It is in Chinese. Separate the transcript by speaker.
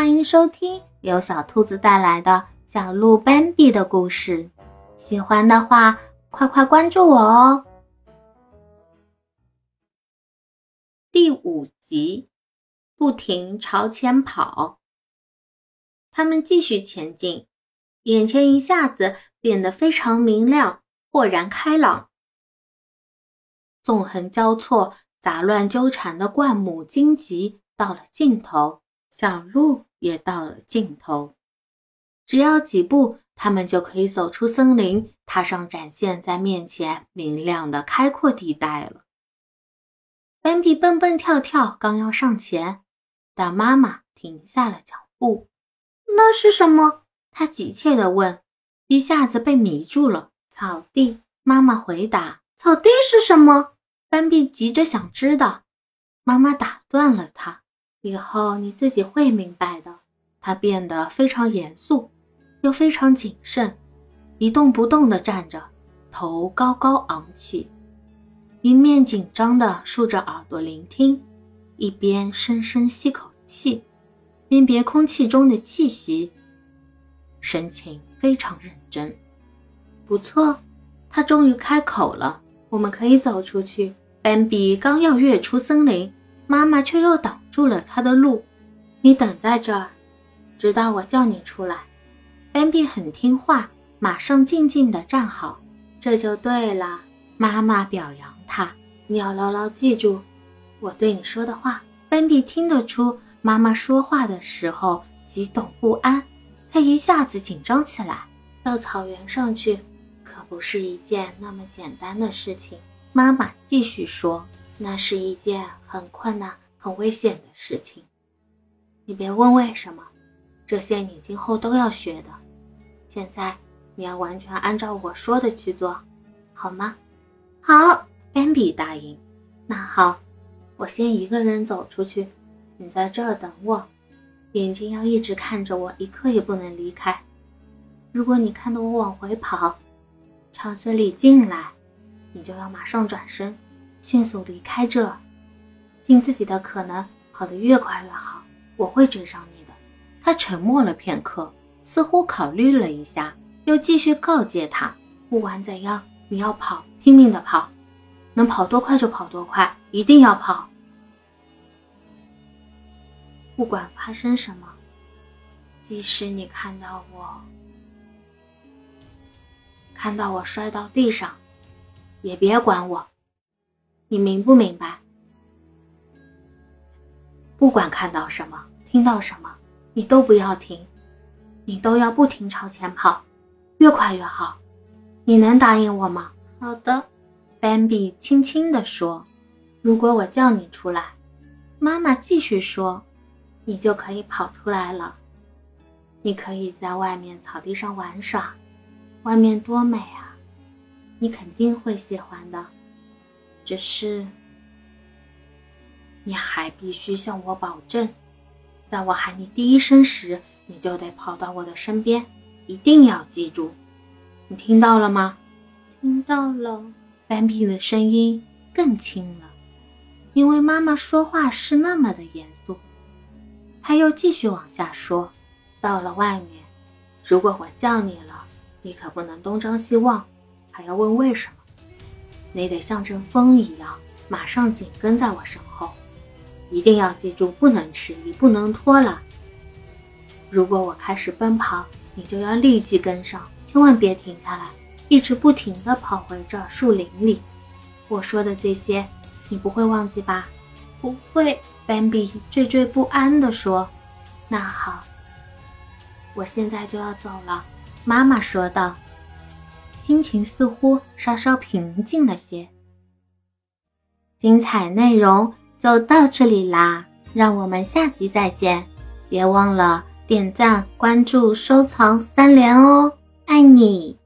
Speaker 1: 欢迎收听由小兔子带来的小鹿斑比的故事。喜欢的话，快快关注我哦！第五集，不停朝前跑。他们继续前进，眼前一下子变得非常明亮，豁然开朗。纵横交错、杂乱纠缠的灌木荆棘到了尽头，小路也到了尽头。只要几步，他们就可以走出森林，踏上展现在面前明亮的开阔地带了。斑比蹦蹦跳跳，刚要上前，但妈妈停下了脚步。
Speaker 2: 那是什么？
Speaker 1: 他急切地问，一下子被迷住了。草地，妈妈回答。
Speaker 2: 草地是什么？
Speaker 1: 斑比急着想知道。妈妈打断了他：“以后你自己会明白的。”他变得非常严肃，又非常谨慎，一动不动地站着，头高高昂起，一面紧张地竖着耳朵聆听，一边深深吸口气。辨别空气中的气息，神情非常认真。不错，他终于开口了：“我们可以走出去。”斑比刚要跃出森林，妈妈却又挡住了他的路。“你等在这儿，直到我叫你出来。”斑比很听话，马上静静地站好。这就对了，妈妈表扬他：“你要牢牢记住我对你说的话。”斑比听得出。妈妈说话的时候激动不安，他一下子紧张起来。到草原上去可不是一件那么简单的事情。妈妈继续说：“那是一件很困难、很危险的事情。你别问为什么，这些你今后都要学的。现在你要完全按照我说的去做，好吗？”“
Speaker 2: 好。”
Speaker 1: 斑比答应。“那好，我先一个人走出去。”你在这儿等我，眼睛要一直看着我，一刻也不能离开。如果你看到我往回跑，朝这里进来，你就要马上转身，迅速离开这，尽自己的可能，跑得越快越好。我会追上你的。他沉默了片刻，似乎考虑了一下，又继续告诫他：不管怎样，你要跑，拼命的跑，能跑多快就跑多快，一定要跑。不管发生什么，即使你看到我，看到我摔到地上，也别管我。你明不明白？不管看到什么，听到什么，你都不要停，你都要不停朝前跑，越快越好。你能答应我吗？
Speaker 2: 好的，
Speaker 1: 斑比轻轻地说。如果我叫你出来，妈妈继续说。你就可以跑出来了。你可以在外面草地上玩耍，外面多美啊！你肯定会喜欢的。只是，你还必须向我保证，在我喊你第一声时，你就得跑到我的身边，一定要记住。你听到了吗？
Speaker 2: 听到了。
Speaker 1: 斑比的声音更轻了，因为妈妈说话是那么的严肃。他又继续往下说：“到了外面，如果我叫你了，你可不能东张西望，还要问为什么。你得像阵风一样，马上紧跟在我身后。一定要记住，不能迟疑，不能拖拉。如果我开始奔跑，你就要立即跟上，千万别停下来，一直不停地跑回这树林里。我说的这些，你不会忘记吧？”“
Speaker 2: 不会。”
Speaker 1: 斑比惴惴不安地说：“那好，我现在就要走了。”妈妈说道，心情似乎稍稍平静了些。精彩内容就到这里啦，让我们下集再见！别忘了点赞、关注、收藏三连哦，爱你！